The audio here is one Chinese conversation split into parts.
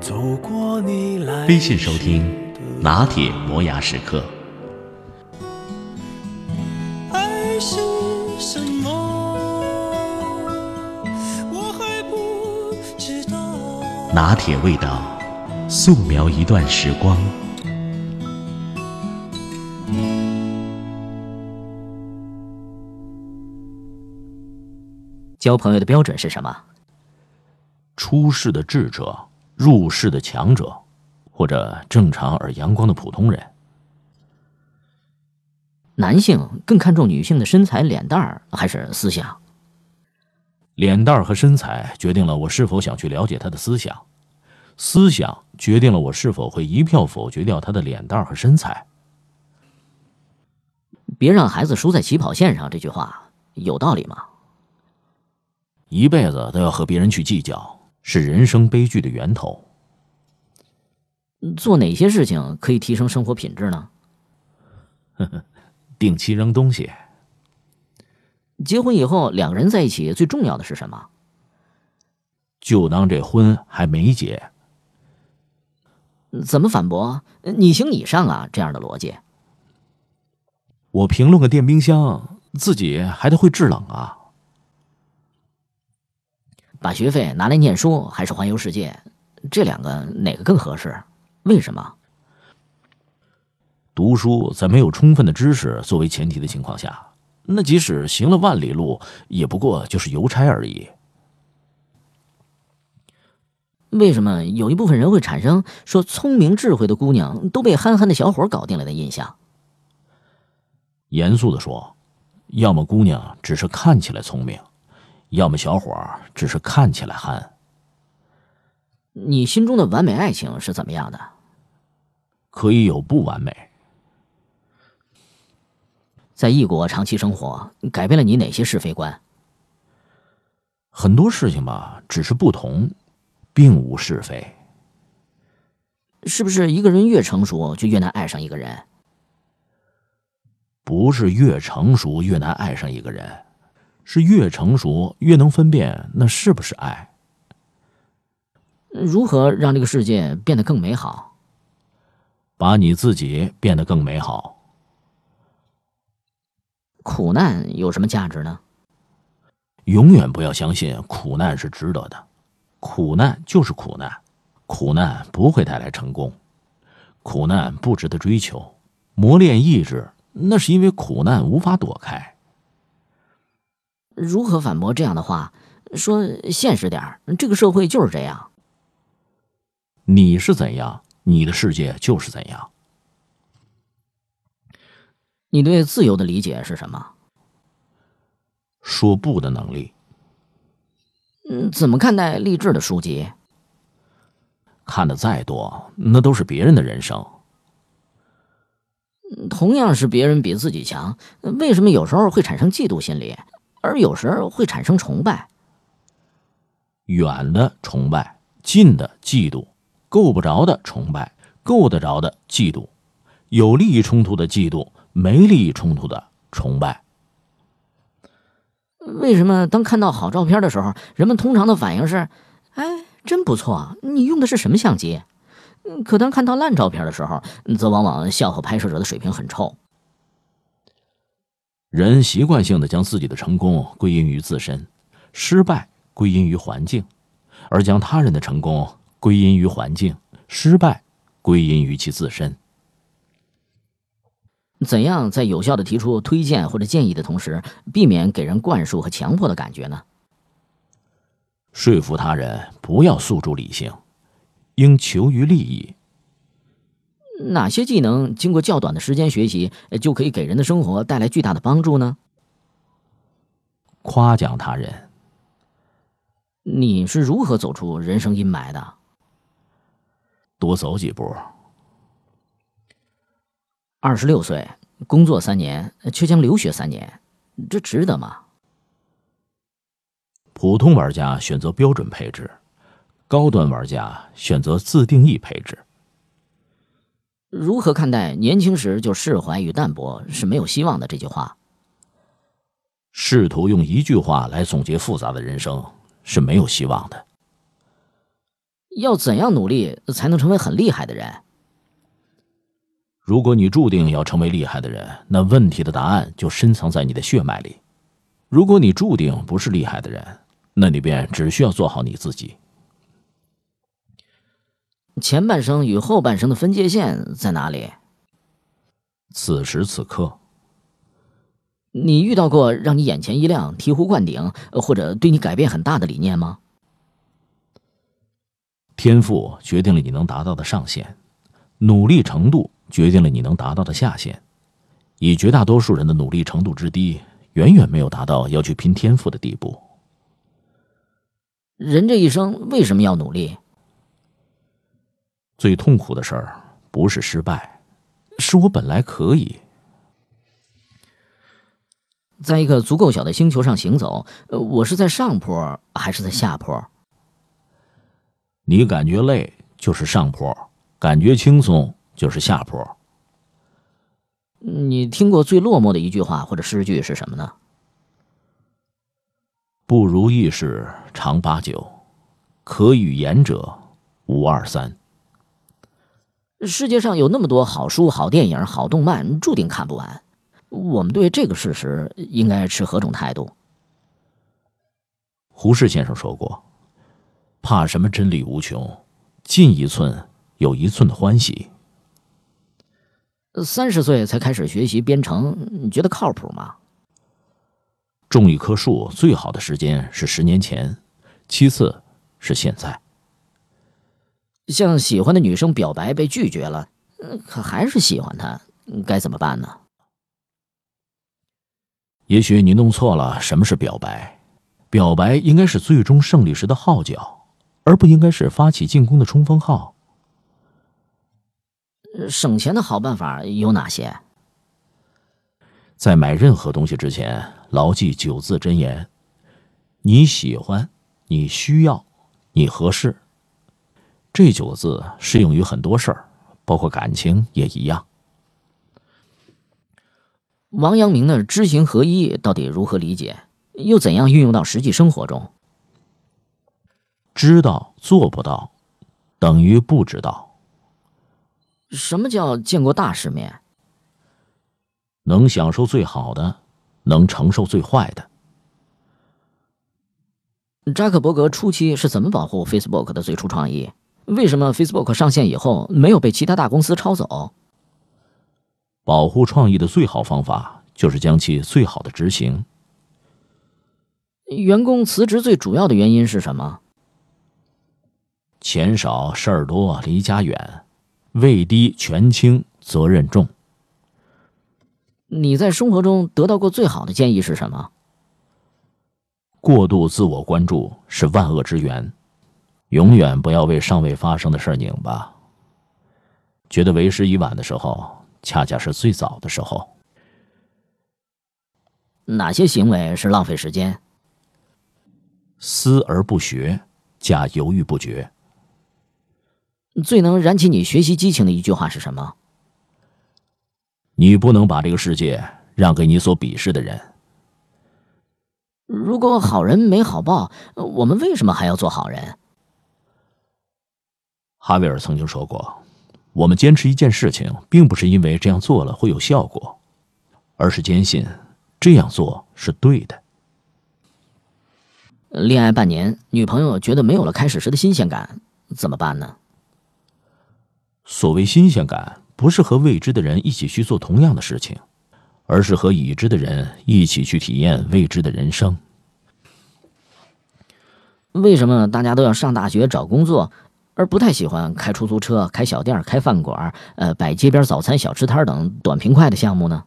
走过你来微信收听拿铁磨牙时刻。爱是什么？我还不知道。拿铁味道，素描一段时光。交朋友的标准是什么？出世的智者。入世的强者，或者正常而阳光的普通人。男性更看重女性的身材、脸蛋儿，还是思想？脸蛋儿和身材决定了我是否想去了解他的思想，思想决定了我是否会一票否决掉他的脸蛋儿和身材。别让孩子输在起跑线上，这句话有道理吗？一辈子都要和别人去计较。是人生悲剧的源头。做哪些事情可以提升生活品质呢？呵呵，定期扔东西。结婚以后，两个人在一起最重要的是什么？就当这婚还没结。怎么反驳？你行你上啊！这样的逻辑。我评论个电冰箱，自己还得会制冷啊。把学费拿来念书还是环游世界，这两个哪个更合适？为什么？读书在没有充分的知识作为前提的情况下，那即使行了万里路，也不过就是邮差而已。为什么有一部分人会产生说聪明智慧的姑娘都被憨憨的小伙搞定了的印象？严肃的说，要么姑娘只是看起来聪明。要么小伙只是看起来憨。你心中的完美爱情是怎么样的？可以有不完美。在异国长期生活，改变了你哪些是非观？很多事情吧，只是不同，并无是非。是不是一个人越成熟，就越难爱上一个人？不是越成熟越难爱上一个人。是越成熟越能分辨那是不是爱。如何让这个世界变得更美好？把你自己变得更美好。苦难有什么价值呢？永远不要相信苦难是值得的，苦难就是苦难，苦难不会带来成功，苦难不值得追求，磨练意志，那是因为苦难无法躲开。如何反驳这样的话？说现实点儿，这个社会就是这样。你是怎样，你的世界就是怎样。你对自由的理解是什么？说不的能力。嗯，怎么看待励志的书籍？看的再多，那都是别人的人生。同样是别人比自己强，为什么有时候会产生嫉妒心理？而有时候会产生崇拜，远的崇拜，近的嫉妒，够不着的崇拜，够得着的嫉妒，有利益冲突的嫉妒，没利益冲突的崇拜。为什么当看到好照片的时候，人们通常的反应是：“哎，真不错，你用的是什么相机？”可当看到烂照片的时候，则往往笑话拍摄者的水平很臭。人习惯性的将自己的成功归因于自身，失败归因于环境，而将他人的成功归因于环境，失败归因于其自身。怎样在有效的提出推荐或者建议的同时，避免给人灌输和强迫的感觉呢？说服他人不要诉诸理性，应求于利益。哪些技能经过较短的时间学习，就可以给人的生活带来巨大的帮助呢？夸奖他人。你是如何走出人生阴霾的？多。走几步。二十六岁，工作三年，却将留学三年，这值得吗？普通玩家选择标准配置，高端玩家选择自定义配置。如何看待“年轻时就释怀与淡泊是没有希望的”这句话？试图用一句话来总结复杂的人生是没有希望的。要怎样努力才能成为很厉害的人？如果你注定要成为厉害的人，那问题的答案就深藏在你的血脉里；如果你注定不是厉害的人，那你便只需要做好你自己。前半生与后半生的分界线在哪里？此时此刻，你遇到过让你眼前一亮、醍醐灌顶，或者对你改变很大的理念吗？天赋决定了你能达到的上限，努力程度。决定了你能达到的下限，以绝大多数人的努力程度之低，远远没有达到要去拼天赋的地步。人这一生为什么要努力？最痛苦的事儿不是失败，是我本来可以。在一个足够小的星球上行走，我是在上坡还是在下坡？你感觉累就是上坡，感觉轻松。就是下坡。你听过最落寞的一句话或者诗句是什么呢？不如意事常八九，可与言者无二三。世界上有那么多好书、好电影、好动漫，注定看不完。我们对这个事实应该持何种态度？胡适先生说过：“怕什么真理无穷？进一寸有一寸的欢喜。”三十岁才开始学习编程，你觉得靠谱吗？种一棵树最好的时间是十年前，其次是现在。向喜欢的女生表白被拒绝了，可还是喜欢她，该怎么办呢？也许你弄错了，什么是表白？表白应该是最终胜利时的号角，而不应该是发起进攻的冲锋号。省钱的好办法有哪些？在买任何东西之前，牢记九字真言：你喜欢，你需要，你合适。这九个字适用于很多事儿，包括感情也一样。王阳明的知行合一到底如何理解？又怎样运用到实际生活中？知道做不到，等于不知道。什么叫见过大世面？能享受最好的，能承受最坏的。扎克伯格初期是怎么保护 Facebook 的最初创意？为什么 Facebook 上线以后没有被其他大公司抄走？保护创意的最好方法就是将其最好的执行。员工辞职最主要的原因是什么？钱少事儿多，离家远。位低权轻，责任重。你在生活中得到过最好的建议是什么？过度自我关注是万恶之源，永远不要为尚未发生的事拧巴。觉得为时已晚的时候，恰恰是最早的时候。哪些行为是浪费时间？思而不学，加犹豫不决。最能燃起你学习激情的一句话是什么？你不能把这个世界让给你所鄙视的人。如果好人没好报，我们为什么还要做好人？哈维尔曾经说过：“我们坚持一件事情，并不是因为这样做了会有效果，而是坚信这样做是对的。”恋爱半年，女朋友觉得没有了开始时的新鲜感，怎么办呢？所谓新鲜感，不是和未知的人一起去做同样的事情，而是和已知的人一起去体验未知的人生。为什么大家都要上大学找工作，而不太喜欢开出租车、开小店、开饭馆、呃摆街边早餐小吃摊等短平快的项目呢？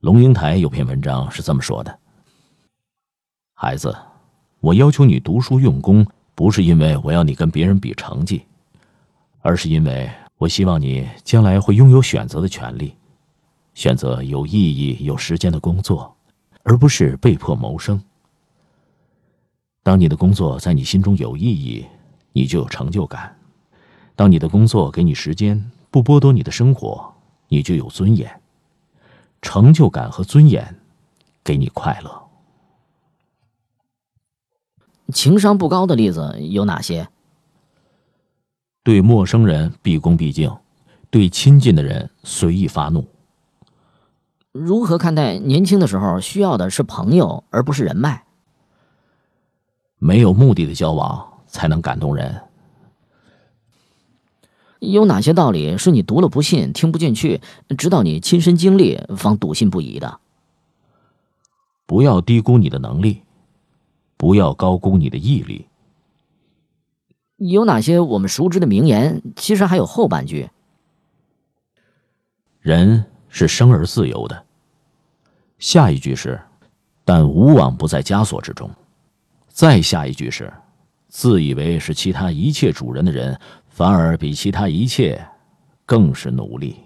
龙应台有篇文章是这么说的：“孩子，我要求你读书用功。”不是因为我要你跟别人比成绩，而是因为我希望你将来会拥有选择的权利，选择有意义、有时间的工作，而不是被迫谋生。当你的工作在你心中有意义，你就有成就感；当你的工作给你时间，不剥夺你的生活，你就有尊严。成就感和尊严，给你快乐。情商不高的例子有哪些？对陌生人毕恭毕敬，对亲近的人随意发怒。如何看待年轻的时候需要的是朋友，而不是人脉？没有目的的交往才能感动人。有哪些道理是你读了不信、听不进去，直到你亲身经历方笃信不疑的？不要低估你的能力，不要高估你的毅力。有哪些我们熟知的名言，其实还有后半句：人是生而自由的。下一句是：但无往不在枷锁之中。再下一句是：自以为是其他一切主人的人。反而比其他一切更是努力。